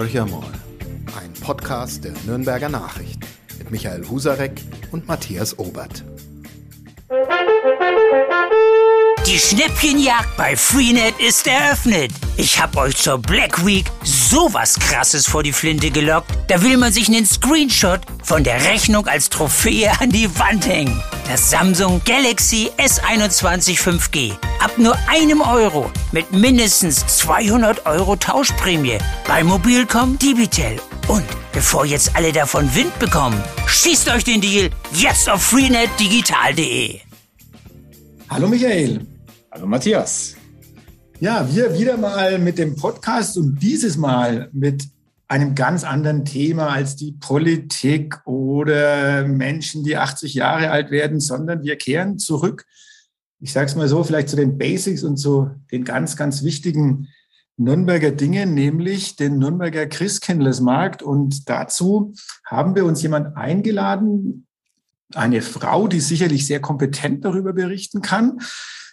Horcher mal. Ein Podcast der Nürnberger Nachrichten mit Michael Husarek und Matthias Obert. Die Schnäppchenjagd bei Freenet ist eröffnet. Ich hab euch zur Black Week sowas krasses vor die Flinte gelockt. Da will man sich einen Screenshot von der Rechnung als Trophäe an die Wand hängen. Das Samsung Galaxy S21 5G. Nur einem Euro mit mindestens 200 Euro Tauschprämie bei Mobilcom Digital. Und bevor jetzt alle davon Wind bekommen, schießt euch den Deal jetzt auf freenetdigital.de. Hallo Michael. Hallo Matthias. Ja, wir wieder mal mit dem Podcast und dieses Mal mit einem ganz anderen Thema als die Politik oder Menschen, die 80 Jahre alt werden, sondern wir kehren zurück, ich sage es mal so, vielleicht zu den Basics und zu den ganz, ganz wichtigen Nürnberger Dingen, nämlich den Nürnberger Christkindlesmarkt. Und dazu haben wir uns jemand eingeladen, eine Frau, die sicherlich sehr kompetent darüber berichten kann,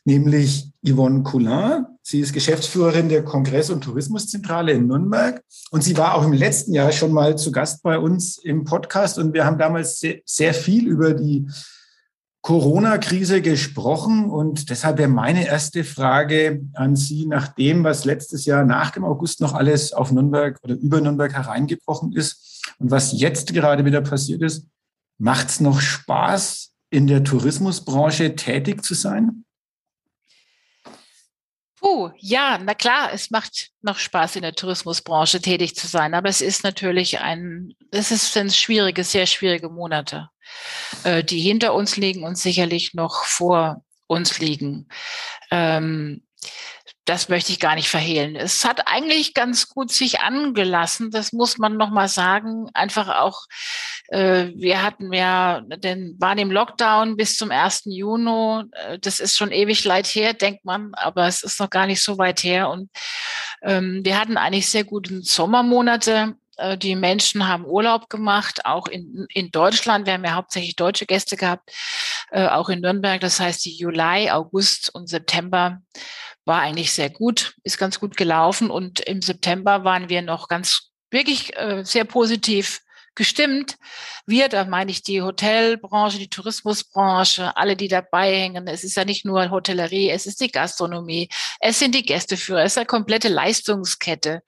nämlich Yvonne Coulin. Sie ist Geschäftsführerin der Kongress- und Tourismuszentrale in Nürnberg und sie war auch im letzten Jahr schon mal zu Gast bei uns im Podcast und wir haben damals sehr, sehr viel über die Corona-Krise gesprochen und deshalb wäre meine erste Frage an Sie nach dem, was letztes Jahr nach dem August noch alles auf Nürnberg oder über Nürnberg hereingebrochen ist und was jetzt gerade wieder passiert ist. Macht es noch Spaß, in der Tourismusbranche tätig zu sein? Puh, ja, na klar, es macht noch Spaß, in der Tourismusbranche tätig zu sein, aber es ist natürlich ein, es sind schwierige, sehr schwierige Monate, äh, die hinter uns liegen und sicherlich noch vor uns liegen. Ähm, das möchte ich gar nicht verhehlen. Es hat eigentlich ganz gut sich angelassen, das muss man noch mal sagen. Einfach auch, äh, wir hatten ja, den waren im Lockdown bis zum 1. Juni. Äh, das ist schon ewig leid her, denkt man, aber es ist noch gar nicht so weit her. Und ähm, wir hatten eigentlich sehr gute Sommermonate. Äh, die Menschen haben Urlaub gemacht, auch in, in Deutschland. Wir haben ja hauptsächlich deutsche Gäste gehabt, äh, auch in Nürnberg. Das heißt, die Juli, August und September war eigentlich sehr gut, ist ganz gut gelaufen. Und im September waren wir noch ganz wirklich äh, sehr positiv gestimmt. Wir, da meine ich die Hotelbranche, die Tourismusbranche, alle, die dabei hängen. Es ist ja nicht nur Hotellerie, es ist die Gastronomie, es sind die Gästeführer, es ist eine komplette Leistungskette,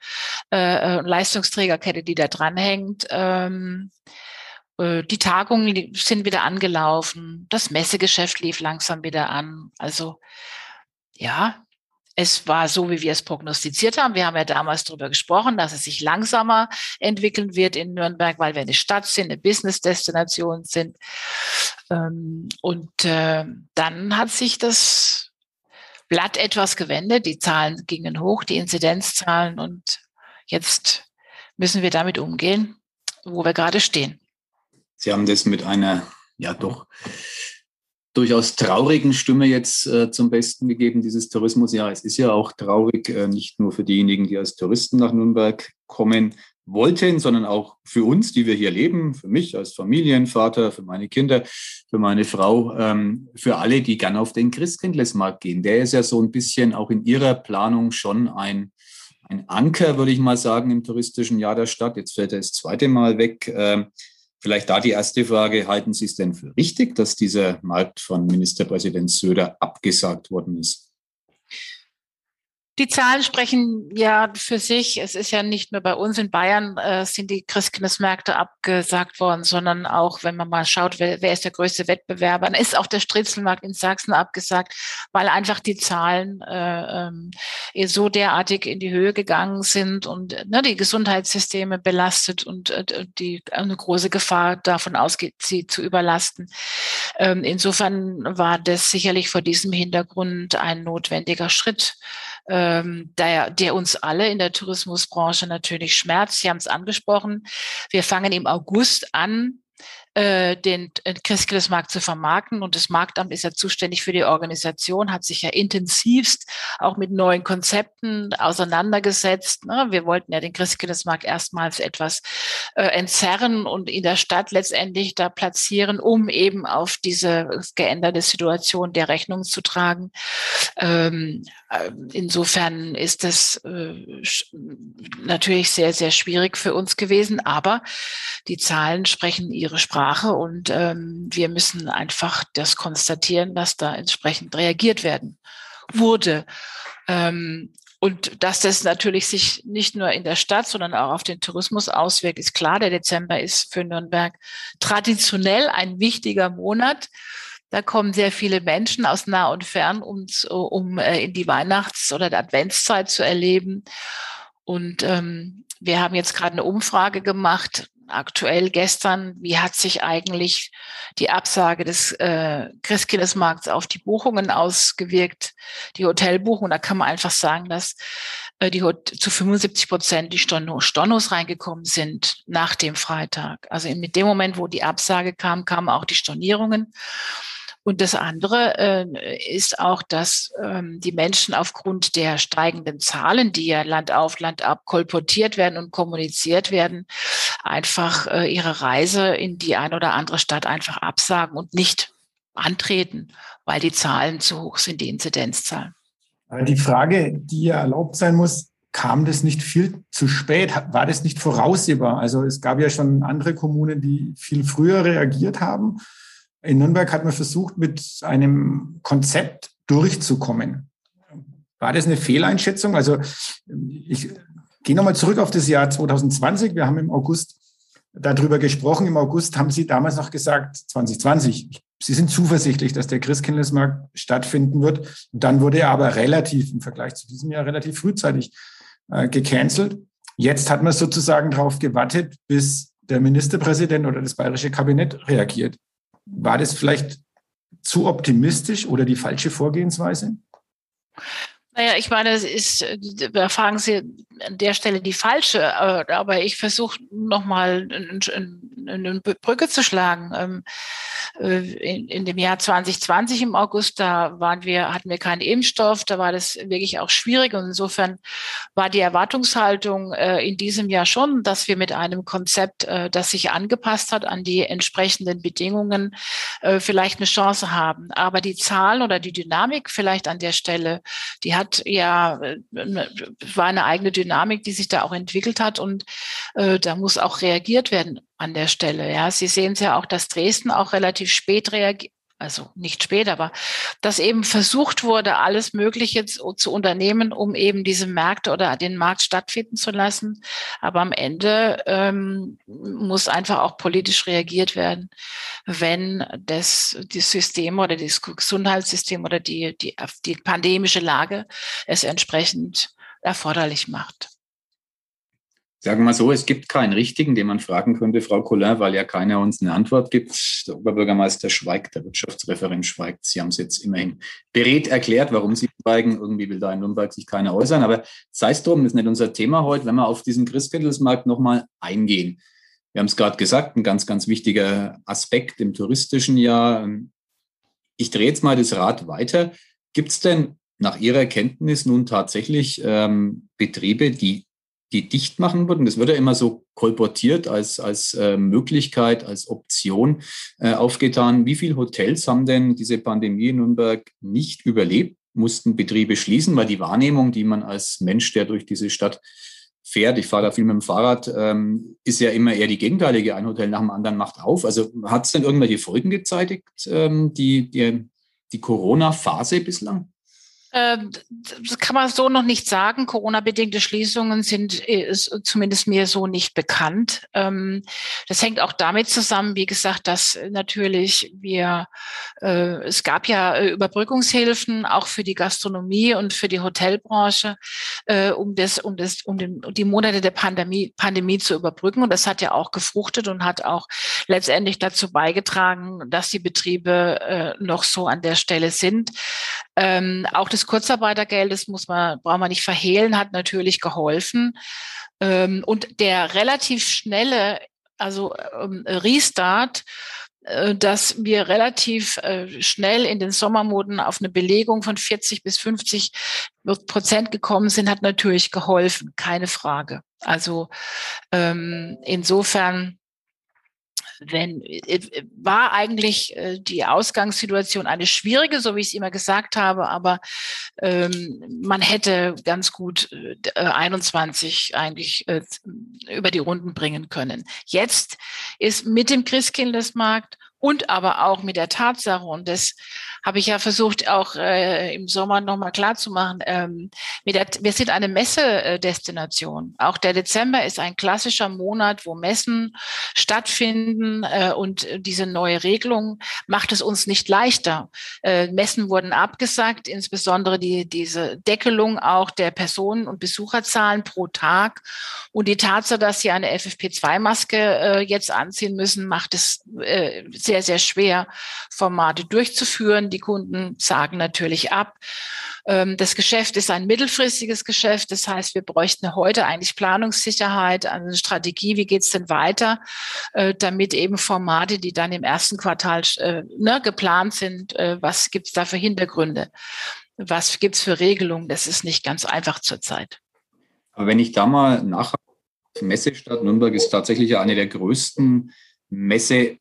äh, äh Leistungsträgerkette, die da dranhängt. Ähm, äh, die Tagungen sind wieder angelaufen, das Messegeschäft lief langsam wieder an. Also ja, es war so, wie wir es prognostiziert haben. Wir haben ja damals darüber gesprochen, dass es sich langsamer entwickeln wird in Nürnberg, weil wir eine Stadt sind, eine Business-Destination sind. Ähm, und äh, dann hat sich das Blatt etwas gewendet. Die Zahlen gingen hoch, die Inzidenzzahlen. Und jetzt müssen wir damit umgehen, wo wir gerade stehen. Sie haben das mit einer, ja doch, durchaus traurigen Stimme jetzt äh, zum Besten gegeben, dieses Tourismusjahr. Es ist ja auch traurig, äh, nicht nur für diejenigen, die als Touristen nach Nürnberg kommen wollten, sondern auch für uns, die wir hier leben, für mich als Familienvater, für meine Kinder, für meine Frau, ähm, für alle, die gern auf den Christkindlesmarkt gehen. Der ist ja so ein bisschen auch in ihrer Planung schon ein, ein Anker, würde ich mal sagen, im touristischen Jahr der Stadt. Jetzt fällt er das zweite Mal weg. Ähm, Vielleicht da die erste Frage, halten Sie es denn für richtig, dass dieser Markt von Ministerpräsident Söder abgesagt worden ist? Die Zahlen sprechen ja für sich. Es ist ja nicht nur bei uns in Bayern äh, sind die Christkindlesmärkte abgesagt worden, sondern auch, wenn man mal schaut, wer, wer ist der größte Wettbewerber, dann ist auch der Stritzelmarkt in Sachsen abgesagt, weil einfach die Zahlen äh, ähm, so derartig in die Höhe gegangen sind und ne, die Gesundheitssysteme belastet und äh, die eine große Gefahr davon ausgeht, sie zu überlasten. Ähm, insofern war das sicherlich vor diesem Hintergrund ein notwendiger Schritt ähm, der, der uns alle in der Tourismusbranche natürlich schmerzt. Sie haben es angesprochen. Wir fangen im August an, äh, den Christkindlesmarkt zu vermarkten. Und das Marktamt ist ja zuständig für die Organisation, hat sich ja intensivst auch mit neuen Konzepten auseinandergesetzt. Ne? Wir wollten ja den Christkindlesmarkt erstmals etwas äh, entzerren und in der Stadt letztendlich da platzieren, um eben auf diese geänderte Situation der Rechnung zu tragen. Ähm, äh, insofern ist das äh, natürlich sehr, sehr schwierig für uns gewesen, aber die Zahlen sprechen ihre Sprache und ähm, wir müssen einfach das konstatieren, dass da entsprechend reagiert werden wurde. Ähm, und dass das natürlich sich nicht nur in der Stadt, sondern auch auf den Tourismus auswirkt, ist klar. Der Dezember ist für Nürnberg traditionell ein wichtiger Monat. Da kommen sehr viele Menschen aus nah und fern, um, um äh, in die Weihnachts- oder Adventszeit zu erleben. Und ähm, wir haben jetzt gerade eine Umfrage gemacht, aktuell gestern, wie hat sich eigentlich die Absage des äh, Christkindlesmarkts auf die Buchungen ausgewirkt, die Hotelbuchungen. Da kann man einfach sagen, dass äh, die zu 75 Prozent die Stornos reingekommen sind nach dem Freitag. Also mit dem Moment, wo die Absage kam, kamen auch die Stornierungen. Und das andere äh, ist auch, dass ähm, die Menschen aufgrund der steigenden Zahlen, die ja Land auf, Land ab kolportiert werden und kommuniziert werden, einfach äh, ihre Reise in die eine oder andere Stadt einfach absagen und nicht antreten, weil die Zahlen zu hoch sind, die Inzidenzzahlen. Aber die Frage, die ja erlaubt sein muss, kam das nicht viel zu spät? War das nicht voraussehbar? Also es gab ja schon andere Kommunen, die viel früher reagiert haben. In Nürnberg hat man versucht, mit einem Konzept durchzukommen. War das eine Fehleinschätzung? Also ich gehe nochmal zurück auf das Jahr 2020. Wir haben im August darüber gesprochen. Im August haben Sie damals noch gesagt, 2020, Sie sind zuversichtlich, dass der Christkindlesmarkt stattfinden wird. Und dann wurde er aber relativ im Vergleich zu diesem Jahr relativ frühzeitig äh, gecancelt. Jetzt hat man sozusagen darauf gewartet, bis der Ministerpräsident oder das bayerische Kabinett reagiert. War das vielleicht zu optimistisch oder die falsche Vorgehensweise? Naja, ich meine, es ist, da fragen Sie an der Stelle die falsche, äh, aber ich versuche nochmal eine Brücke zu schlagen. Äh, in, in dem Jahr 2020 im August, da waren wir, hatten wir keinen Impfstoff, da war das wirklich auch schwierig. Und insofern war die Erwartungshaltung äh, in diesem Jahr schon, dass wir mit einem Konzept, das sich angepasst hat an die entsprechenden Bedingungen, vielleicht eine Chance haben. Aber die Zahlen oder die Dynamik vielleicht an der Stelle, die hat ja, äh, war eine eigene Dynamik, die sich da auch entwickelt hat. Und äh, da muss auch reagiert werden an der Stelle. Ja, Sie sehen es ja auch, dass Dresden auch relativ spät reagiert also nicht spät, aber dass eben versucht wurde, alles Mögliche zu, zu, unternehmen, um eben diese Märkte oder den Markt stattfinden zu lassen. Aber am Ende ähm, muss einfach auch politisch reagiert werden, wenn das, die System oder das Gesundheitssystem oder die, die, die pandemische Lage es entsprechend erforderlich macht. Sagen wir mal so, es gibt keinen richtigen, den man fragen könnte, Frau Collin, weil ja keiner uns eine Antwort gibt. Der Oberbürgermeister schweigt, der Wirtschaftsreferent schweigt. Sie haben es jetzt immerhin berät erklärt, warum Sie schweigen. Irgendwie will da in Nürnberg sich keiner äußern. Aber sei es drum, ist nicht unser Thema heute, wenn wir auf diesen Christkindlesmarkt nochmal eingehen. Wir haben es gerade gesagt, ein ganz, ganz wichtiger Aspekt im touristischen Jahr. Ich drehe jetzt mal das Rad weiter. Gibt es denn nach Ihrer Kenntnis nun tatsächlich ähm, Betriebe, die die dicht machen würden. Das wird ja immer so kolportiert als, als äh, Möglichkeit, als Option äh, aufgetan. Wie viele Hotels haben denn diese Pandemie in Nürnberg nicht überlebt, mussten Betriebe schließen, weil die Wahrnehmung, die man als Mensch, der durch diese Stadt fährt, ich fahre da viel mit dem Fahrrad, ähm, ist ja immer eher die gegenteilige. Ein Hotel nach dem anderen macht auf. Also hat es denn irgendwelche Folgen gezeitigt, ähm, die, die, die Corona-Phase bislang? Ähm, das kann man so noch nicht sagen. Corona-bedingte Schließungen sind äh, zumindest mir so nicht bekannt. Ähm, das hängt auch damit zusammen, wie gesagt, dass natürlich wir, äh, es gab ja äh, Überbrückungshilfen auch für die Gastronomie und für die Hotelbranche, um das, um das, um, die Monate der Pandemie, Pandemie zu überbrücken. Und das hat ja auch gefruchtet und hat auch letztendlich dazu beigetragen, dass die Betriebe noch so an der Stelle sind. Ähm, auch das Kurzarbeitergeld, das muss man, braucht man nicht verhehlen, hat natürlich geholfen. Ähm, und der relativ schnelle also ähm, Restart, äh, dass wir relativ äh, schnell in den Sommermoden auf eine Belegung von 40 bis 50 Prozent gekommen sind, hat natürlich geholfen, keine Frage. Also ähm, insofern wenn, äh, war eigentlich äh, die Ausgangssituation eine schwierige, so wie ich es immer gesagt habe, aber ähm, man hätte ganz gut äh, 21 eigentlich äh, über die Runden bringen können. Jetzt ist mit dem Christkindlesmarkt und aber auch mit der Tatsache, und das habe ich ja versucht auch äh, im Sommer nochmal klarzumachen, ähm, der, wir sind eine Messedestination. Auch der Dezember ist ein klassischer Monat, wo Messen stattfinden äh, und diese neue Regelung macht es uns nicht leichter. Äh, Messen wurden abgesagt, insbesondere die, diese Deckelung auch der Personen- und Besucherzahlen pro Tag und die Tatsache, dass sie eine FFP2-Maske äh, jetzt anziehen müssen, macht es äh, sehr, sehr schwer, Formate durchzuführen. Die Kunden sagen natürlich ab. Ähm, das Geschäft ist ein mittelfristiges Geschäft. Das heißt, wir bräuchten heute eigentlich Planungssicherheit, eine Strategie, wie geht es denn weiter, äh, damit eben Formate, die dann im ersten Quartal äh, ne, geplant sind, äh, was gibt es da für Hintergründe? Was gibt es für Regelungen? Das ist nicht ganz einfach zurzeit. Aber wenn ich da mal nach Messestadt Nürnberg ist tatsächlich eine der größten Messe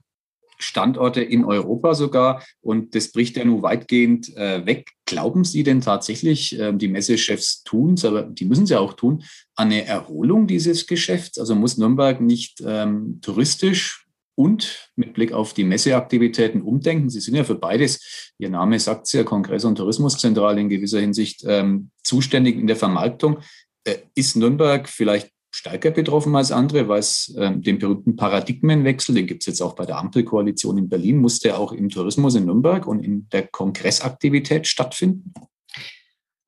Standorte in Europa sogar. Und das bricht ja nun weitgehend äh, weg. Glauben Sie denn tatsächlich, äh, die Messechefs tun es, aber die müssen es ja auch tun, eine Erholung dieses Geschäfts? Also muss Nürnberg nicht ähm, touristisch und mit Blick auf die Messeaktivitäten umdenken. Sie sind ja für beides, Ihr Name sagt es ja, Kongress- und Tourismuszentrale in gewisser Hinsicht ähm, zuständig in der Vermarktung. Äh, ist Nürnberg vielleicht stärker betroffen als andere, weil es äh, den berühmten Paradigmenwechsel, den gibt es jetzt auch bei der Ampelkoalition in Berlin, musste auch im Tourismus in Nürnberg und in der Kongressaktivität stattfinden?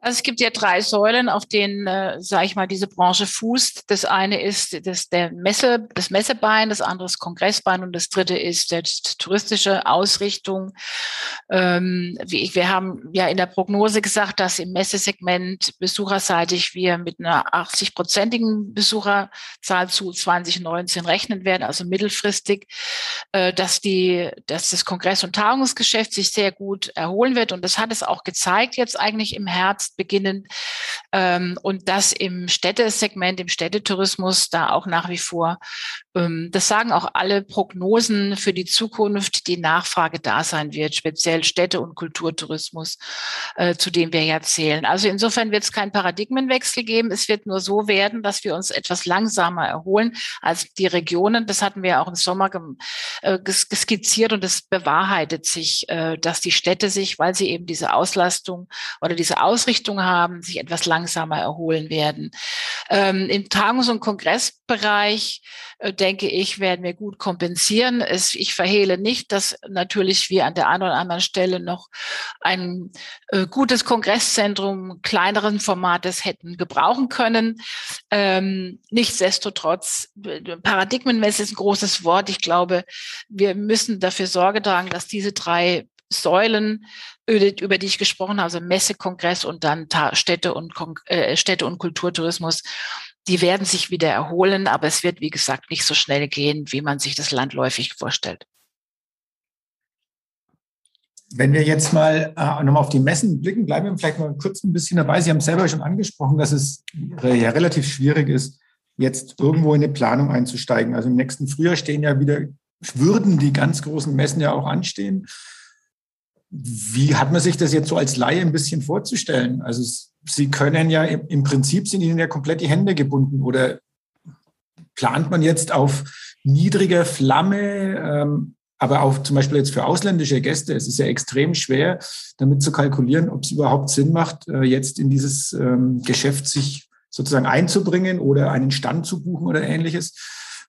Also es gibt ja drei Säulen, auf denen, äh, sage ich mal, diese Branche fußt. Das eine ist das, der Messe, das Messebein, das andere ist Kongressbein und das dritte ist die touristische Ausrichtung. Ähm, wir haben ja in der Prognose gesagt, dass im Messesegment besucherseitig wir mit einer 80-prozentigen Besucherzahl zu 2019 rechnen werden, also mittelfristig, äh, dass, die, dass das Kongress- und Tagungsgeschäft sich sehr gut erholen wird. Und das hat es auch gezeigt jetzt eigentlich im Herbst beginnen. Ähm, und das im Städtesegment, im Städtetourismus da auch nach wie vor, ähm, das sagen auch alle Prognosen für die Zukunft, die Nachfrage da sein wird, speziell Städte- und Kulturtourismus, äh, zu dem wir ja zählen. Also insofern wird es keinen Paradigmenwechsel geben. Es wird nur so werden, dass wir uns etwas langsamer erholen als die Regionen. Das hatten wir auch im Sommer äh, skizziert und es bewahrheitet sich, äh, dass die Städte sich, weil sie eben diese Auslastung oder diese Ausrichtung Richtung haben, sich etwas langsamer erholen werden. Ähm, Im Tagungs- und Kongressbereich, äh, denke ich, werden wir gut kompensieren. Es, ich verhehle nicht, dass natürlich wir an der einen oder anderen Stelle noch ein äh, gutes Kongresszentrum kleineren Formates hätten gebrauchen können. Ähm, nichtsdestotrotz, Paradigmenmesse ist ein großes Wort. Ich glaube, wir müssen dafür Sorge tragen, dass diese drei Säulen, über die ich gesprochen habe, also Messe, Kongress und dann Städte und, äh, Städte und Kulturtourismus, die werden sich wieder erholen, aber es wird, wie gesagt, nicht so schnell gehen, wie man sich das landläufig vorstellt. Wenn wir jetzt mal äh, nochmal auf die Messen blicken, bleiben wir vielleicht mal kurz ein bisschen dabei. Sie haben selber schon angesprochen, dass es ja relativ schwierig ist, jetzt irgendwo in eine Planung einzusteigen. Also im nächsten Frühjahr stehen ja wieder, würden die ganz großen Messen ja auch anstehen. Wie hat man sich das jetzt so als Laie ein bisschen vorzustellen? Also Sie können ja im Prinzip sind Ihnen ja komplett die Hände gebunden oder plant man jetzt auf niedriger Flamme, ähm, aber auch zum Beispiel jetzt für ausländische Gäste, es ist ja extrem schwer, damit zu kalkulieren, ob es überhaupt Sinn macht, äh, jetzt in dieses ähm, Geschäft sich sozusagen einzubringen oder einen Stand zu buchen oder ähnliches.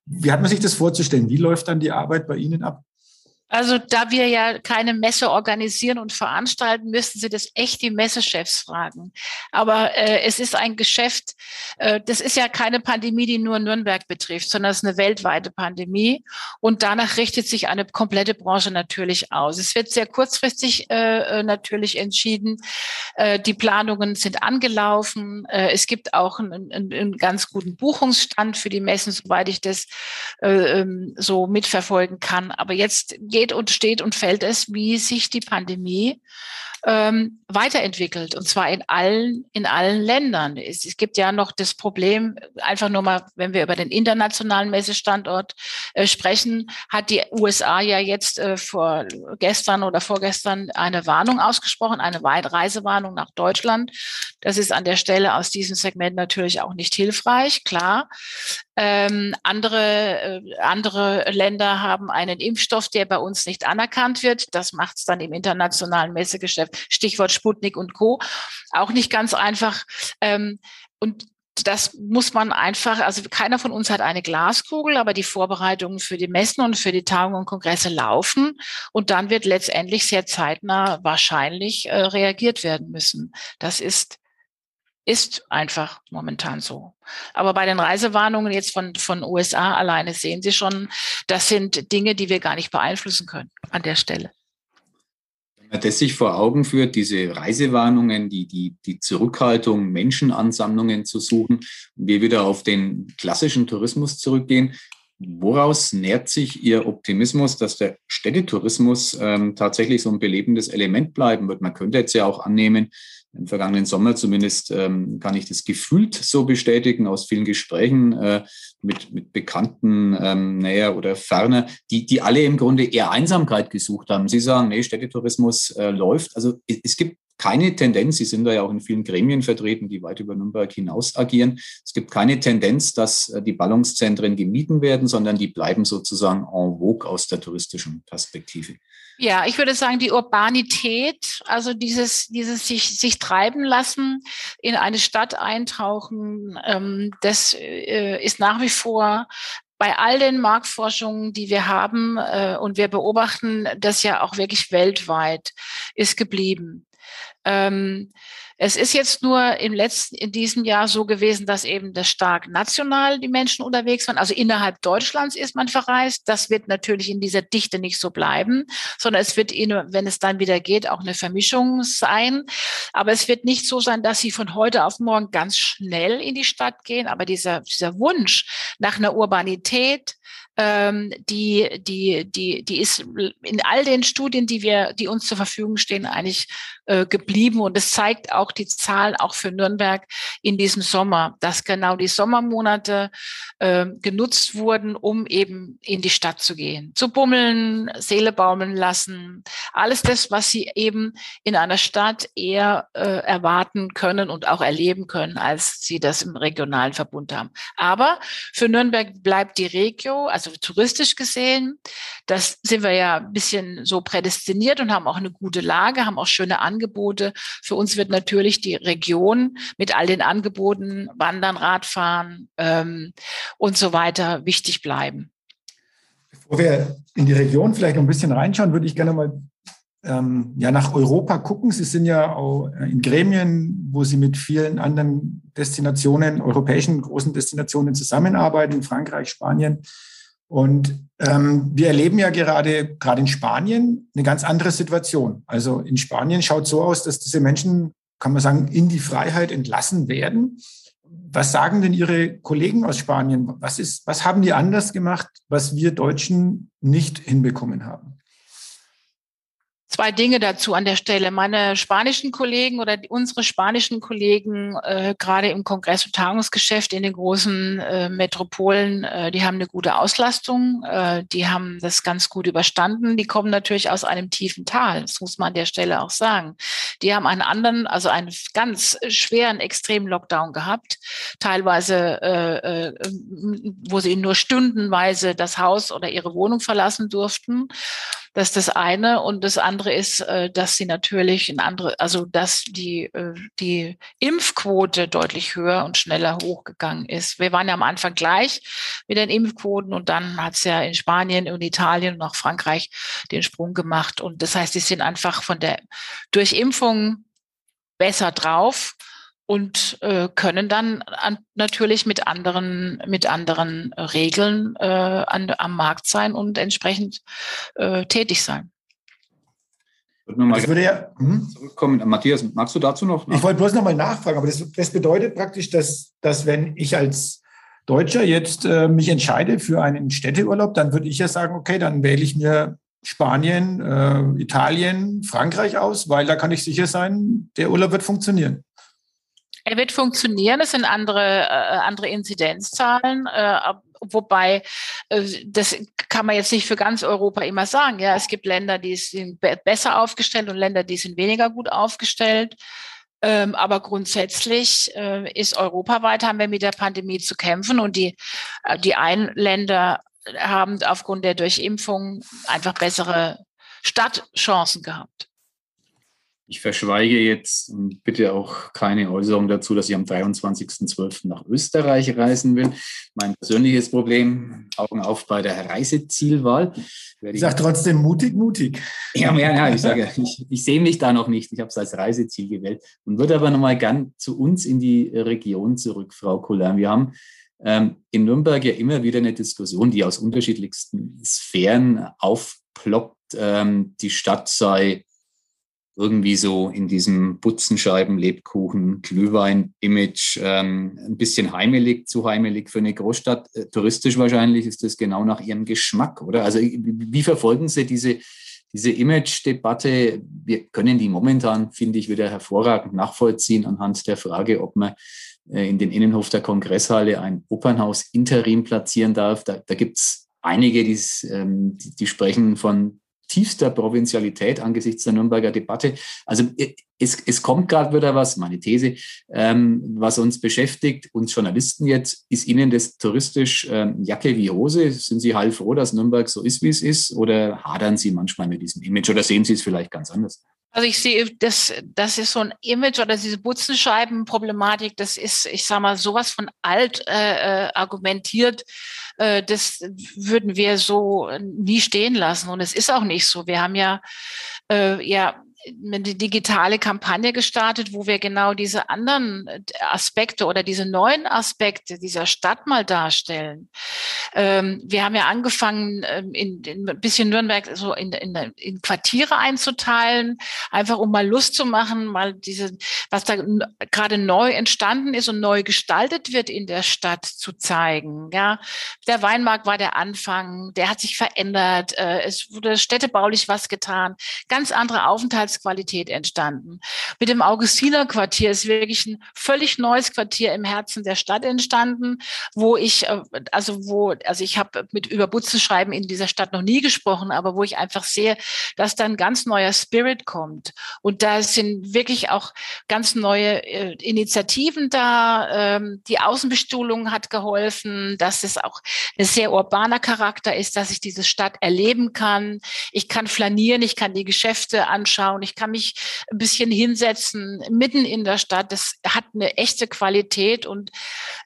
Wie hat man sich das vorzustellen? Wie läuft dann die Arbeit bei Ihnen ab? Also da wir ja keine Messe organisieren und veranstalten, müssten Sie das echt die Messechefs fragen. Aber äh, es ist ein Geschäft, äh, das ist ja keine Pandemie, die nur Nürnberg betrifft, sondern es ist eine weltweite Pandemie. Und danach richtet sich eine komplette Branche natürlich aus. Es wird sehr kurzfristig äh, äh natürlich entschieden. Äh, die Planungen sind angelaufen. Äh, es gibt auch einen, einen, einen ganz guten Buchungsstand für die Messen, soweit ich das äh, ähm, so mitverfolgen kann. Aber jetzt geht steht und steht und fällt es, wie sich die Pandemie ähm, weiterentwickelt und zwar in allen in allen Ländern. Es, es, gibt ja noch das Problem, einfach nur mal, wenn wir über den internationalen Messestandort äh, sprechen, hat die USA ja jetzt äh, vor gestern oder vorgestern eine Warnung ausgesprochen, eine Reisewarnung nach Deutschland. Das ist an der Stelle aus diesem Segment natürlich auch nicht hilfreich, klar. Ähm, andere, äh, andere Länder haben einen Impfstoff, der bei uns nicht anerkannt wird. Das macht es dann im internationalen Messegeschäft, Stichwort Sputnik und Co. Auch nicht ganz einfach. Ähm, und das muss man einfach, also keiner von uns hat eine Glaskugel, aber die Vorbereitungen für die Messen und für die Tagungen und Kongresse laufen. Und dann wird letztendlich sehr zeitnah wahrscheinlich äh, reagiert werden müssen. Das ist ist einfach momentan so. Aber bei den Reisewarnungen jetzt von, von USA alleine sehen Sie schon, das sind Dinge, die wir gar nicht beeinflussen können an der Stelle. Wenn man das sich vor Augen führt, diese Reisewarnungen, die, die, die Zurückhaltung, Menschenansammlungen zu suchen, wir wieder auf den klassischen Tourismus zurückgehen, Woraus nährt sich Ihr Optimismus, dass der Städtetourismus ähm, tatsächlich so ein belebendes Element bleiben wird? Man könnte jetzt ja auch annehmen, im vergangenen Sommer zumindest ähm, kann ich das gefühlt so bestätigen aus vielen Gesprächen äh, mit, mit Bekannten ähm, näher oder ferner, die, die alle im Grunde eher Einsamkeit gesucht haben. Sie sagen, nee, Städtetourismus äh, läuft. Also es, es gibt keine Tendenz, Sie sind da ja auch in vielen Gremien vertreten, die weit über Nürnberg hinaus agieren. Es gibt keine Tendenz, dass äh, die Ballungszentren gemieden werden, sondern die bleiben sozusagen en vogue aus der touristischen Perspektive. Ja, ich würde sagen, die Urbanität, also dieses, dieses sich, sich treiben lassen, in eine Stadt eintauchen, ähm, das äh, ist nach wie vor bei all den Marktforschungen, die wir haben, äh, und wir beobachten das ja auch wirklich weltweit, ist geblieben. Ähm, es ist jetzt nur im letzten, in diesem Jahr so gewesen, dass eben das stark national die Menschen unterwegs waren. Also innerhalb Deutschlands ist man verreist. Das wird natürlich in dieser Dichte nicht so bleiben, sondern es wird, wenn es dann wieder geht, auch eine Vermischung sein. Aber es wird nicht so sein, dass sie von heute auf morgen ganz schnell in die Stadt gehen. Aber dieser, dieser Wunsch nach einer Urbanität, ähm, die, die, die, die ist in all den Studien, die wir, die uns zur Verfügung stehen, eigentlich äh, geblieben. Und es zeigt auch die Zahlen auch für Nürnberg in diesem Sommer, dass genau die Sommermonate äh, genutzt wurden, um eben in die Stadt zu gehen, zu bummeln, Seele baumeln lassen, alles das, was sie eben in einer Stadt eher äh, erwarten können und auch erleben können, als sie das im regionalen Verbund haben. Aber für Nürnberg bleibt die Regio, also also touristisch gesehen. Das sind wir ja ein bisschen so prädestiniert und haben auch eine gute Lage, haben auch schöne Angebote. Für uns wird natürlich die Region mit all den Angeboten, Wandern, Radfahren ähm, und so weiter wichtig bleiben. Bevor wir in die Region vielleicht noch ein bisschen reinschauen, würde ich gerne mal ähm, ja, nach Europa gucken. Sie sind ja auch in Gremien, wo Sie mit vielen anderen Destinationen, europäischen großen Destinationen zusammenarbeiten, Frankreich, Spanien. Und ähm, wir erleben ja gerade, gerade in Spanien, eine ganz andere Situation. Also in Spanien schaut so aus, dass diese Menschen, kann man sagen, in die Freiheit entlassen werden. Was sagen denn Ihre Kollegen aus Spanien? Was, ist, was haben die anders gemacht, was wir Deutschen nicht hinbekommen haben? Zwei Dinge dazu an der Stelle. Meine spanischen Kollegen oder unsere spanischen Kollegen, äh, gerade im Kongress- und Tagungsgeschäft in den großen äh, Metropolen, äh, die haben eine gute Auslastung, äh, die haben das ganz gut überstanden. Die kommen natürlich aus einem tiefen Tal, das muss man an der Stelle auch sagen. Die haben einen anderen, also einen ganz schweren extremen Lockdown gehabt, teilweise, äh, äh, wo sie nur stundenweise das Haus oder ihre Wohnung verlassen durften. Das ist das eine. Und das andere andere ist, äh, dass sie natürlich ein andere, also dass die, äh, die Impfquote deutlich höher und schneller hochgegangen ist. Wir waren ja am Anfang gleich mit den Impfquoten und dann hat es ja in Spanien und Italien und auch Frankreich den Sprung gemacht. Und das heißt, sie sind einfach von der durch Impfung besser drauf und äh, können dann an, natürlich mit anderen mit anderen Regeln äh, an, am Markt sein und entsprechend äh, tätig sein. Das würde ja hm? zurückkommen. Matthias, magst du dazu noch? Ich wollte bloß noch mal nachfragen, aber das, das bedeutet praktisch, dass, dass wenn ich als Deutscher jetzt äh, mich entscheide für einen Städteurlaub, dann würde ich ja sagen, okay, dann wähle ich mir Spanien, äh, Italien, Frankreich aus, weil da kann ich sicher sein, der Urlaub wird funktionieren. Er wird funktionieren. Es sind andere, äh, andere Inzidenzzahlen, äh, wobei äh, das kann man jetzt nicht für ganz Europa immer sagen. Ja, es gibt Länder, die sind besser aufgestellt und Länder, die sind weniger gut aufgestellt. Ähm, aber grundsätzlich äh, ist europaweit haben wir mit der Pandemie zu kämpfen und die, äh, die einen Länder haben aufgrund der Durchimpfung einfach bessere Startchancen gehabt. Ich verschweige jetzt und bitte auch keine Äußerung dazu, dass ich am 23.12. nach Österreich reisen will. Mein persönliches Problem, Augen auf bei der Reisezielwahl. Ich sage trotzdem mutig, mutig. Ja, ja, ja ich sage, ich, ich sehe mich da noch nicht. Ich habe es als Reiseziel gewählt und würde aber nochmal gern zu uns in die Region zurück, Frau Kullern. Wir haben ähm, in Nürnberg ja immer wieder eine Diskussion, die aus unterschiedlichsten Sphären aufploppt. Ähm, die Stadt sei irgendwie so in diesem Butzenscheiben, Lebkuchen, Glühwein-Image ähm, ein bisschen heimelig, zu heimelig für eine Großstadt. Äh, touristisch wahrscheinlich ist das genau nach Ihrem Geschmack, oder? Also wie verfolgen Sie diese, diese Image-Debatte? Wir können die momentan, finde ich, wieder hervorragend nachvollziehen anhand der Frage, ob man äh, in den Innenhof der Kongresshalle ein Opernhaus interim platzieren darf. Da, da gibt es einige, ähm, die, die sprechen von tiefster Provinzialität angesichts der Nürnberger Debatte. Also es, es kommt gerade wieder was, meine These, ähm, was uns beschäftigt, uns Journalisten jetzt. Ist Ihnen das touristisch ähm, Jacke wie Hose? Sind Sie heilfroh, dass Nürnberg so ist, wie es ist? Oder hadern Sie manchmal mit diesem Image oder sehen Sie es vielleicht ganz anders? Also ich sehe, das, das ist so ein Image oder diese Butzenscheiben-Problematik, das ist, ich sage mal, sowas von alt äh, äh, argumentiert. Äh, das würden wir so nie stehen lassen. Und es ist auch nicht so. Wir haben ja, äh, ja eine digitale Kampagne gestartet, wo wir genau diese anderen äh, Aspekte oder diese neuen Aspekte dieser Stadt mal darstellen. Ähm, wir haben ja angefangen, ähm, in, in ein bisschen Nürnberg so in, in, in Quartiere einzuteilen, einfach um mal Lust zu machen, mal diese, was da gerade neu entstanden ist und neu gestaltet wird in der Stadt zu zeigen. Ja, der Weinmarkt war der Anfang, der hat sich verändert, äh, es wurde städtebaulich was getan, ganz andere Aufenthalts Lebensqualität entstanden. Mit dem Augustinerquartier ist wirklich ein völlig neues Quartier im Herzen der Stadt entstanden, wo ich, äh, also wo, also ich habe mit über Butzenschreiben in dieser Stadt noch nie gesprochen, aber wo ich einfach sehe, dass da ein ganz neuer Spirit kommt. Und da sind wirklich auch ganz neue äh, Initiativen da. Ähm, die Außenbestuhlung hat geholfen, dass es auch ein sehr urbaner Charakter ist, dass ich diese Stadt erleben kann. Ich kann flanieren, ich kann die Geschäfte anschauen, ich kann mich ein bisschen hinsetzen mitten in der Stadt. Das hat eine echte Qualität und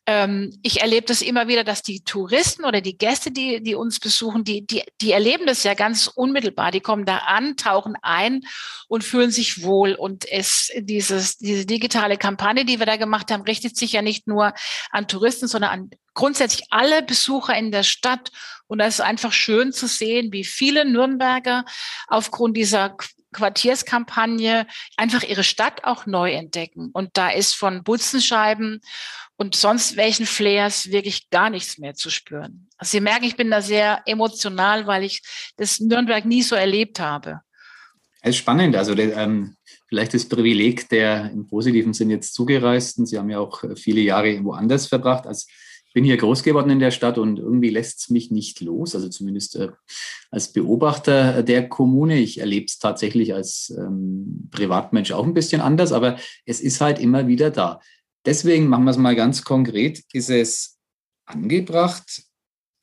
ähm, ich erlebe das immer wieder, dass die Touristen oder die Gäste, die, die uns besuchen, die, die, die erleben das ja ganz unmittelbar. Die kommen da an, tauchen ein und fühlen sich wohl. Und es, dieses, diese digitale Kampagne, die wir da gemacht haben, richtet sich ja nicht nur an Touristen, sondern an grundsätzlich alle Besucher in der Stadt. Und das ist einfach schön zu sehen, wie viele Nürnberger aufgrund dieser Quartierskampagne einfach ihre Stadt auch neu entdecken. Und da ist von Butzenscheiben und sonst welchen Flares wirklich gar nichts mehr zu spüren. Also Sie merken, ich bin da sehr emotional, weil ich das Nürnberg nie so erlebt habe. Es ist spannend. Also ähm, vielleicht das Privileg der im positiven Sinn jetzt zugereisten. Sie haben ja auch viele Jahre woanders verbracht als bin hier groß geworden in der Stadt und irgendwie lässt es mich nicht los, also zumindest äh, als Beobachter der Kommune. Ich erlebe es tatsächlich als ähm, Privatmensch auch ein bisschen anders, aber es ist halt immer wieder da. Deswegen machen wir es mal ganz konkret. Ist es angebracht,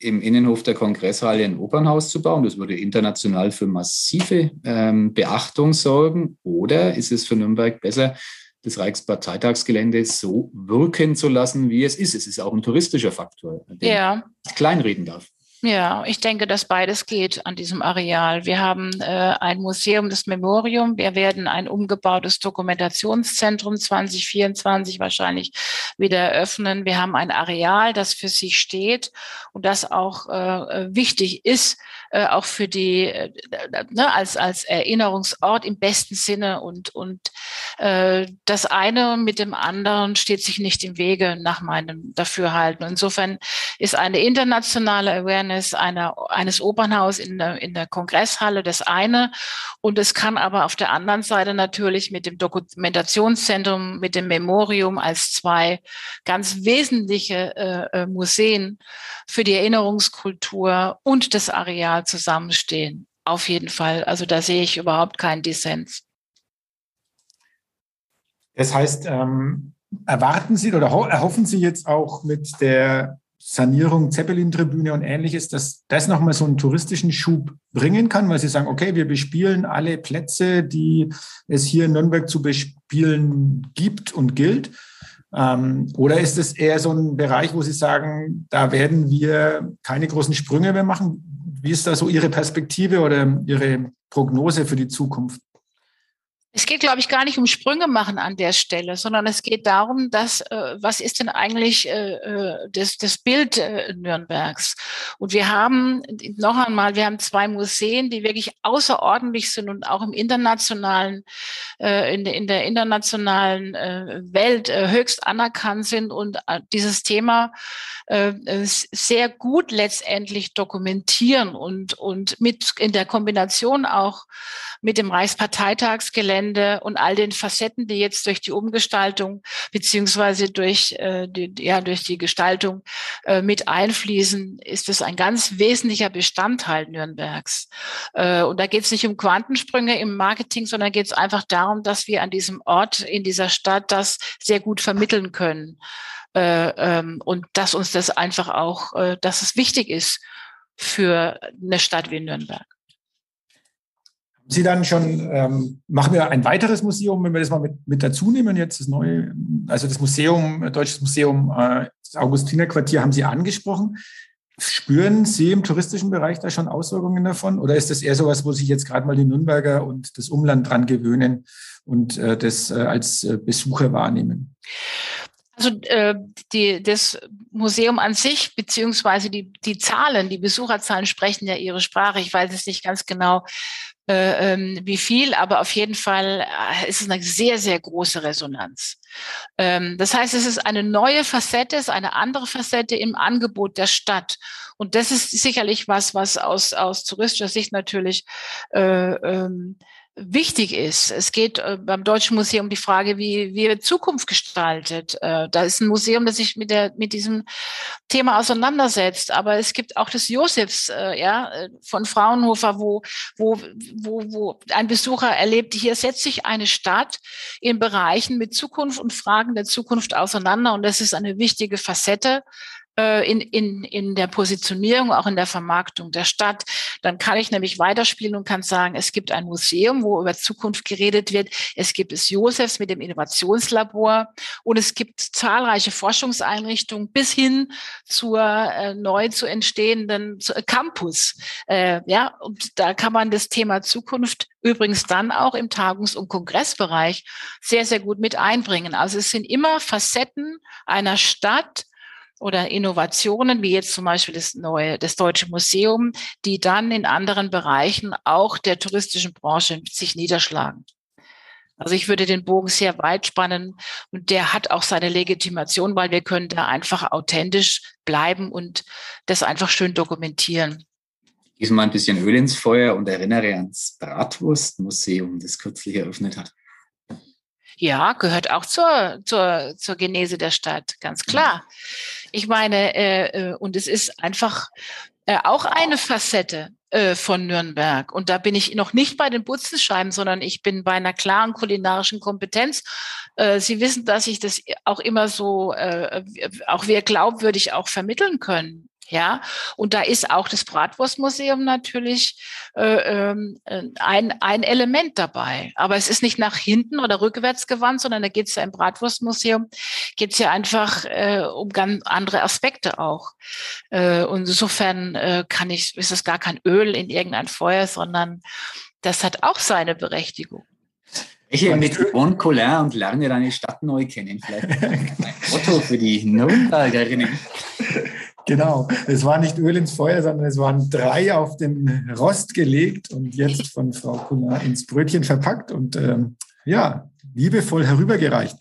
im Innenhof der Kongresshalle ein Opernhaus zu bauen. Das würde international für massive ähm, Beachtung sorgen. Oder ist es für Nürnberg besser, das Reichsparteitagsgelände so wirken zu lassen, wie es ist? Es ist auch ein touristischer Faktor, den ja. ich kleinreden darf. Ja, ich denke, dass beides geht an diesem Areal. Wir haben äh, ein Museum, das Memorium. Wir werden ein umgebautes Dokumentationszentrum 2024 wahrscheinlich wieder eröffnen. Wir haben ein Areal, das für sich steht und das auch äh, wichtig ist, äh, auch für die, äh, ne, als, als Erinnerungsort im besten Sinne. Und, und äh, das eine mit dem anderen steht sich nicht im Wege nach meinem Dafürhalten. Insofern ist eine internationale Awareness einer, eines Opernhaus in der, in der Kongresshalle das eine. Und es kann aber auf der anderen Seite natürlich mit dem Dokumentationszentrum, mit dem Memorium als zwei ganz wesentliche äh, äh, Museen für die Erinnerungskultur und das Areal zusammenstehen. Auf jeden Fall. Also da sehe ich überhaupt keinen Dissens. Das heißt, ähm, erwarten Sie oder erhoffen Sie jetzt auch mit der Sanierung, Zeppelin-Tribüne und ähnliches, dass das nochmal so einen touristischen Schub bringen kann, weil sie sagen, okay, wir bespielen alle Plätze, die es hier in Nürnberg zu bespielen gibt und gilt. Ähm, oder ist es eher so ein Bereich, wo Sie sagen, da werden wir keine großen Sprünge mehr machen? Wie ist da so Ihre Perspektive oder Ihre Prognose für die Zukunft? Es geht, glaube ich, gar nicht um Sprünge machen an der Stelle, sondern es geht darum, dass äh, was ist denn eigentlich äh, äh, das, das Bild äh, Nürnbergs? Und wir haben noch einmal, wir haben zwei Museen, die wirklich außerordentlich sind und auch im internationalen, äh, in, der, in der internationalen äh, Welt äh, höchst anerkannt sind und äh, dieses Thema äh, sehr gut letztendlich dokumentieren und und mit in der Kombination auch mit dem Reichsparteitagsgelände und all den Facetten, die jetzt durch die Umgestaltung beziehungsweise durch, äh, die, ja, durch die Gestaltung äh, mit einfließen, ist es ein ganz wesentlicher Bestandteil Nürnbergs. Äh, und da geht es nicht um Quantensprünge im Marketing, sondern geht es einfach darum, dass wir an diesem Ort, in dieser Stadt das sehr gut vermitteln können. Äh, ähm, und dass uns das einfach auch, äh, dass es wichtig ist für eine Stadt wie Nürnberg. Sie dann schon, ähm, machen wir ein weiteres Museum, wenn wir das mal mit, mit dazu nehmen, jetzt das neue, also das Museum, Deutsches Museum, äh, das Augustinerquartier haben Sie angesprochen. Spüren Sie im touristischen Bereich da schon Auswirkungen davon? Oder ist das eher so was, wo sich jetzt gerade mal die Nürnberger und das Umland dran gewöhnen und äh, das äh, als äh, Besucher wahrnehmen? Also äh, die, das Museum an sich, beziehungsweise die, die Zahlen, die Besucherzahlen sprechen ja ihre Sprache. Ich weiß es nicht ganz genau, wie viel, aber auf jeden Fall äh, ist es eine sehr, sehr große Resonanz. Ähm, das heißt, es ist eine neue Facette, es ist eine andere Facette im Angebot der Stadt. Und das ist sicherlich was, was aus, aus touristischer Sicht natürlich äh, ähm, wichtig ist. Es geht äh, beim Deutschen Museum um die Frage, wie, wie wird Zukunft gestaltet. Äh, da ist ein Museum, das sich mit, der, mit diesem Thema auseinandersetzt. Aber es gibt auch das Josefs äh, ja, von Fraunhofer, wo, wo, wo, wo ein Besucher erlebt, hier setzt sich eine Stadt in Bereichen mit Zukunft und Fragen der Zukunft auseinander. Und das ist eine wichtige Facette in, in, in der Positionierung, auch in der Vermarktung der Stadt. Dann kann ich nämlich weiterspielen und kann sagen, es gibt ein Museum, wo über Zukunft geredet wird. Es gibt es Josefs mit dem Innovationslabor und es gibt zahlreiche Forschungseinrichtungen bis hin zur äh, neu zu entstehenden zu, äh, Campus. Äh, ja, und da kann man das Thema Zukunft übrigens dann auch im Tagungs- und Kongressbereich sehr, sehr gut mit einbringen. Also es sind immer Facetten einer Stadt, oder Innovationen, wie jetzt zum Beispiel das neue, das Deutsche Museum, die dann in anderen Bereichen auch der touristischen Branche sich niederschlagen. Also ich würde den Bogen sehr weit spannen und der hat auch seine Legitimation, weil wir können da einfach authentisch bleiben und das einfach schön dokumentieren. Diesmal ein bisschen Öl ins Feuer und erinnere ans Bratwurstmuseum, das kürzlich eröffnet hat. Ja, gehört auch zur, zur, zur Genese der Stadt, ganz klar. Ich meine, äh, äh, und es ist einfach äh, auch eine Facette äh, von Nürnberg. Und da bin ich noch nicht bei den Butzenscheiben, sondern ich bin bei einer klaren kulinarischen Kompetenz. Äh, Sie wissen, dass ich das auch immer so, äh, auch wir glaubwürdig auch vermitteln können. Ja, und da ist auch das Bratwurstmuseum natürlich äh, ähm, äh, ein, ein Element dabei. Aber es ist nicht nach hinten oder rückwärts gewandt, sondern da geht es ja im Bratwurstmuseum, geht es ja einfach äh, um ganz andere Aspekte auch. Äh, und insofern äh, kann ich, ist es gar kein Öl in irgendein Feuer, sondern das hat auch seine Berechtigung. Ich mit Yvonne Collin und lerne deine Stadt neu kennen. Vielleicht ein Motto für die Nürnbergerinnen. Genau, es war nicht Öl ins Feuer, sondern es waren drei auf den Rost gelegt und jetzt von Frau Kunar ins Brötchen verpackt. Und ähm, ja, liebevoll herübergereicht.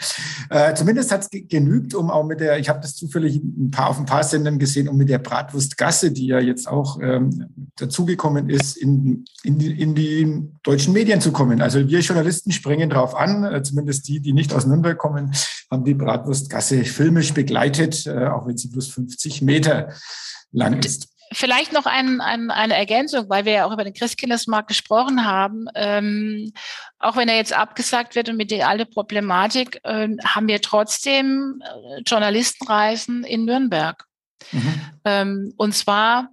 Äh, zumindest hat es genügt, um auch mit der, ich habe das zufällig ein paar, auf ein paar Sendern gesehen, um mit der Bratwurstgasse, die ja jetzt auch ähm, dazugekommen ist, in, in, die, in die deutschen Medien zu kommen. Also wir Journalisten springen drauf an, äh, zumindest die, die nicht aus Nürnberg kommen, haben die Bratwurstgasse filmisch begleitet, äh, auch wenn sie bloß 50 Meter lang ist. Vielleicht noch ein, ein, eine Ergänzung, weil wir ja auch über den Christkindlesmarkt gesprochen haben. Ähm, auch wenn er jetzt abgesagt wird und mit der alte Problematik, äh, haben wir trotzdem äh, Journalistenreisen in Nürnberg. Mhm. Ähm, und zwar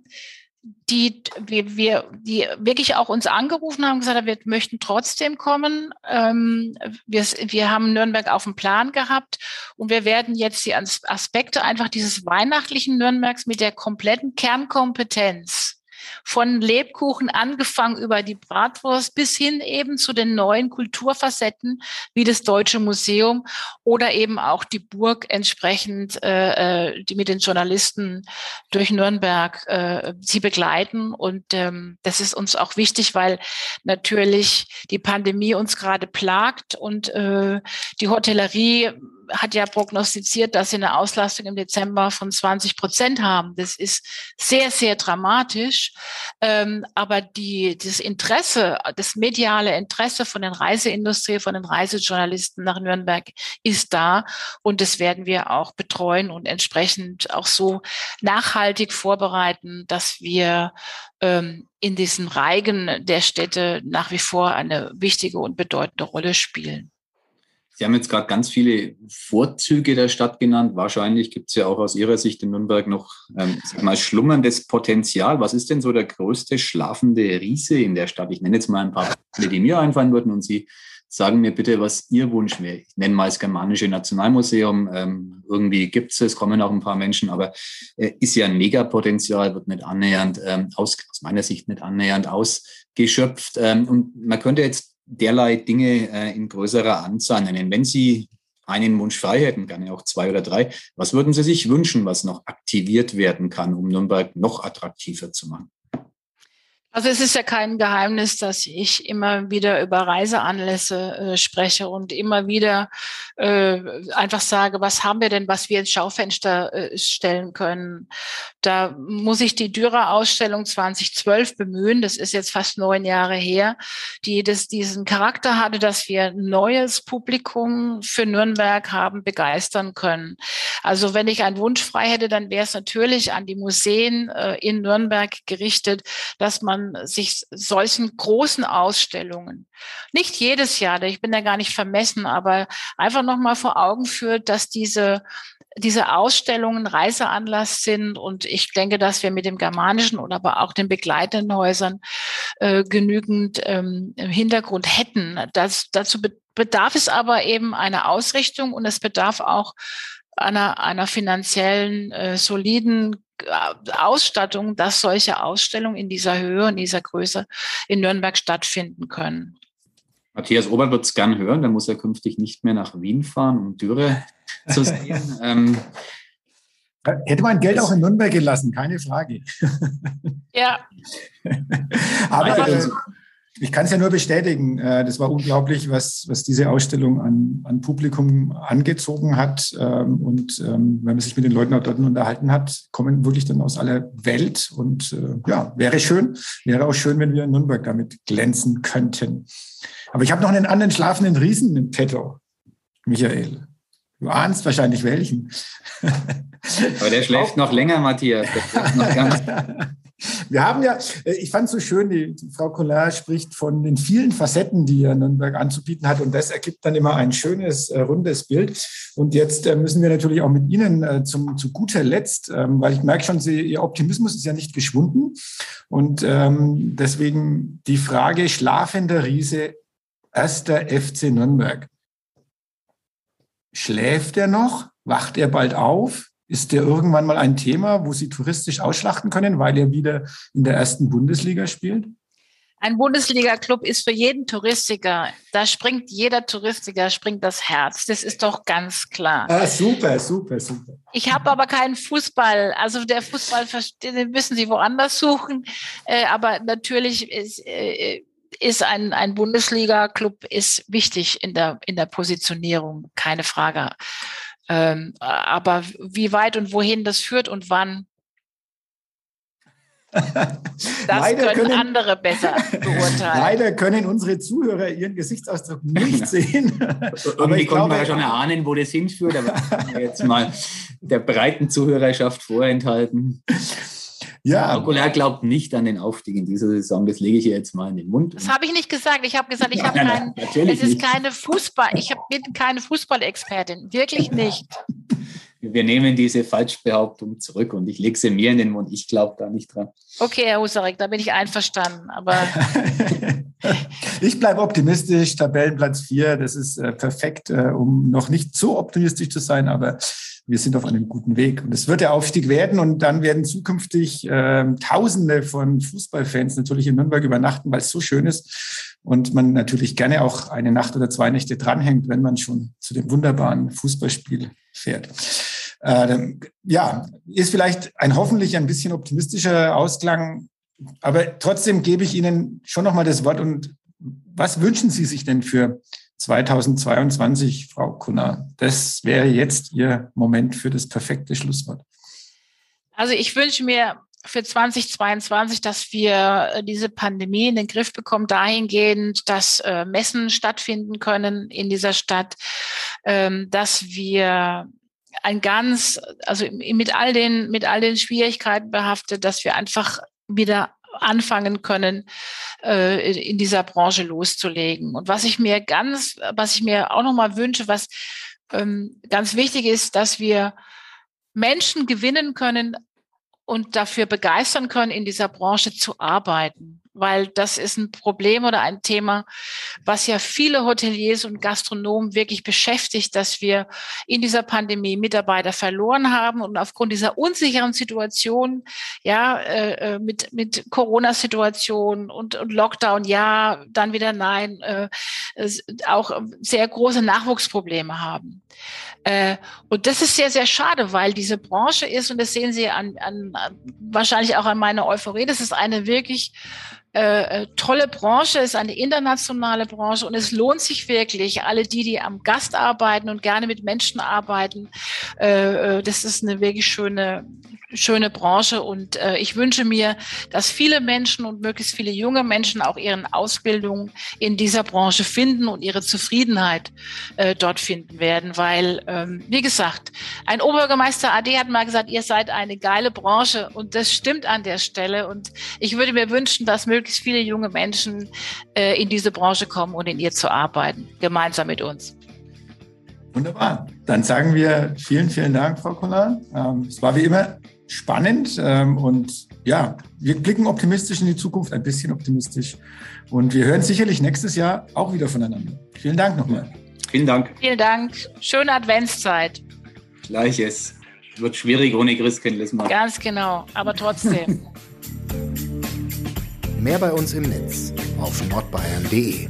die wir, wir die wirklich auch uns angerufen haben, gesagt haben, wir möchten trotzdem kommen. Ähm, wir, wir haben Nürnberg auf dem Plan gehabt und wir werden jetzt die Aspekte einfach dieses weihnachtlichen Nürnbergs mit der kompletten Kernkompetenz von Lebkuchen angefangen über die Bratwurst bis hin eben zu den neuen Kulturfacetten wie das Deutsche Museum oder eben auch die Burg entsprechend, äh, äh die mit den Journalisten durch Nürnberg äh, sie begleiten. Und ähm, das ist uns auch wichtig, weil natürlich die Pandemie uns gerade plagt und äh, die Hotellerie hat ja prognostiziert, dass sie eine Auslastung im Dezember von 20 Prozent haben. Das ist sehr, sehr dramatisch. Ähm, aber die, das Interesse, das mediale Interesse von den Reiseindustrie, von den Reisejournalisten nach Nürnberg ist da. Und das werden wir auch betreuen und entsprechend auch so nachhaltig vorbereiten, dass wir ähm, in diesen Reigen der Städte nach wie vor eine wichtige und bedeutende Rolle spielen. Sie haben jetzt gerade ganz viele Vorzüge der Stadt genannt. Wahrscheinlich gibt es ja auch aus Ihrer Sicht in Nürnberg noch ähm, mal, schlummerndes Potenzial. Was ist denn so der größte schlafende Riese in der Stadt? Ich nenne jetzt mal ein paar, die mir einfallen würden und Sie sagen mir bitte, was Ihr Wunsch wäre. Ich nenne mal das Germanische Nationalmuseum. Ähm, irgendwie gibt es es, kommen auch ein paar Menschen, aber äh, ist ja ein Megapotenzial, wird nicht annähernd, ähm, aus, aus meiner Sicht nicht annähernd ausgeschöpft. Ähm, und man könnte jetzt derlei Dinge äh, in größerer Anzahl nennen. Wenn Sie einen Wunsch frei hätten, gerne auch zwei oder drei, was würden Sie sich wünschen, was noch aktiviert werden kann, um Nürnberg noch attraktiver zu machen? Also es ist ja kein Geheimnis, dass ich immer wieder über Reiseanlässe äh, spreche und immer wieder äh, einfach sage, was haben wir denn, was wir ins Schaufenster äh, stellen können. Da muss ich die Dürer-Ausstellung 2012 bemühen. Das ist jetzt fast neun Jahre her, die das, diesen Charakter hatte, dass wir neues Publikum für Nürnberg haben begeistern können. Also wenn ich einen Wunsch frei hätte, dann wäre es natürlich an die Museen äh, in Nürnberg gerichtet, dass man man sich solchen großen Ausstellungen, nicht jedes Jahr, ich bin da gar nicht vermessen, aber einfach nochmal vor Augen führt, dass diese diese Ausstellungen Reiseanlass sind und ich denke, dass wir mit dem germanischen oder aber auch den begleitenden Häusern äh, genügend ähm, Hintergrund hätten. Das, dazu bedarf es aber eben einer Ausrichtung und es bedarf auch einer, einer finanziellen, äh, soliden Ausstattung, dass solche Ausstellungen in dieser Höhe und dieser Größe in Nürnberg stattfinden können. Matthias Ober wird es gern hören, der muss ja künftig nicht mehr nach Wien fahren, um Dürre zu sehen. ähm, Hätte man Geld auch in Nürnberg gelassen, keine Frage. Ja. Aber äh, ich kann es ja nur bestätigen. Äh, das war unglaublich, was, was diese Ausstellung an, an Publikum angezogen hat. Ähm, und ähm, wenn man sich mit den Leuten dort unterhalten hat, kommen wirklich dann aus aller Welt. Und äh, ja, wäre schön. Wäre auch schön, wenn wir in Nürnberg damit glänzen könnten. Aber ich habe noch einen anderen schlafenden Riesen im Petto, Michael. Du ahnst wahrscheinlich welchen. Aber der schläft noch länger, Matthias. Der noch ganz Wir haben ja, äh, ich fand es so schön, die, die Frau Collard spricht von den vielen Facetten, die ja Nürnberg anzubieten hat. Und das ergibt dann immer ein schönes, äh, rundes Bild. Und jetzt äh, müssen wir natürlich auch mit Ihnen zum, zu guter Letzt, ähm, weil ich merke schon, Sie, Ihr Optimismus ist ja nicht geschwunden. Und ähm, deswegen die Frage, schlafender Riese, erster FC Nürnberg. Schläft er noch? Wacht er bald auf? Ist der irgendwann mal ein Thema, wo Sie touristisch ausschlachten können, weil er wieder in der ersten Bundesliga spielt? Ein Bundesliga-Club ist für jeden Touristiker, da springt jeder Touristiker, springt das Herz. Das ist doch ganz klar. Ah, super, super, super. Ich habe aber keinen Fußball. Also der Fußball, den müssen Sie woanders suchen. Äh, aber natürlich ist, äh, ist ein, ein Bundesliga-Club ist wichtig in der, in der Positionierung, keine Frage. Ähm, aber wie weit und wohin das führt und wann, das Leider können, können, andere besser beurteilen. Leider können unsere Zuhörer ihren Gesichtsausdruck nicht sehen. Irgendwie konnten wir ja schon erahnen, wo das hinführt, aber jetzt mal der breiten Zuhörerschaft vorenthalten. Ja. Okular glaubt nicht an den Aufstieg in dieser Saison. Das lege ich ihr jetzt mal in den Mund. Das habe ich nicht gesagt. Ich habe gesagt, ich habe keinen. Es ist keine Fußball. Ich hab, bin keine Fußballexpertin. Wirklich nicht. Wir nehmen diese Falschbehauptung zurück und ich lege sie mir in den Mund. Ich glaube da nicht dran. Okay, Herr Husarek, da bin ich einverstanden. Aber ich bleibe optimistisch. Tabellenplatz 4, das ist äh, perfekt, äh, um noch nicht so optimistisch zu sein, aber wir sind auf einem guten Weg. Und es wird der Aufstieg werden und dann werden zukünftig äh, Tausende von Fußballfans natürlich in Nürnberg übernachten, weil es so schön ist und man natürlich gerne auch eine Nacht oder zwei Nächte dranhängt, wenn man schon zu dem wunderbaren Fußballspiel fährt. Äh, ja, ist vielleicht ein hoffentlich ein bisschen optimistischer Ausklang, aber trotzdem gebe ich Ihnen schon nochmal das Wort und was wünschen Sie sich denn für 2022, Frau Kunner. Das wäre jetzt Ihr Moment für das perfekte Schlusswort. Also ich wünsche mir für 2022, dass wir äh, diese Pandemie in den Griff bekommen, dahingehend, dass äh, Messen stattfinden können in dieser Stadt, ähm, dass wir ein ganz, also mit all den, mit all den Schwierigkeiten behaftet, dass wir einfach wieder anfangen können, äh, in dieser Branche loszulegen. Und was ich mir ganz, was ich mir auch nochmal wünsche, was ähm, ganz wichtig ist, dass wir Menschen gewinnen können und dafür begeistern können, in dieser Branche zu arbeiten weil das ist ein Problem oder ein Thema, was ja viele Hoteliers und Gastronomen wirklich beschäftigt, dass wir in dieser Pandemie Mitarbeiter verloren haben und aufgrund dieser unsicheren Situation, ja, äh, äh mit, mit Corona-Situation und, und Lockdown, ja, dann wieder nein, äh, auch sehr große Nachwuchsprobleme haben. Äh, und das ist sehr, sehr schade, weil diese Branche ist, und das sehen Sie an, an wahrscheinlich auch an meiner Euphorie, das ist eine wirklich äh, äh, tolle Branche, ist eine internationale Branche und es lohnt sich wirklich, alle die, die am Gast arbeiten und gerne mit Menschen arbeiten, äh, äh das ist eine wirklich schöne, schöne Branche und äh, ich wünsche mir, dass viele Menschen und möglichst viele junge Menschen auch ihren Ausbildungen in dieser Branche finden und ihre Zufriedenheit äh, dort finden werden, weil, ähm, wie gesagt, ein Oberbürgermeister AD hat mal gesagt, ihr seid eine geile Branche und das stimmt an der Stelle und ich würde mir wünschen, dass möglichst viele junge Menschen äh, in diese Branche kommen und in ihr zu arbeiten, gemeinsam mit uns. Wunderbar. Dann sagen wir vielen, vielen Dank, Frau Kollar. Ähm, es war wie immer spannend ähm, und ja, wir blicken optimistisch in die Zukunft, ein bisschen optimistisch. Und wir hören sicherlich nächstes Jahr auch wieder voneinander. Vielen Dank nochmal. Vielen Dank. Vielen Dank. Schöne Adventszeit. Gleiches. Wird schwierig ohne Christkindlesmarkt. Ganz genau, aber trotzdem. Mehr bei uns im Netz auf nordbayern.de.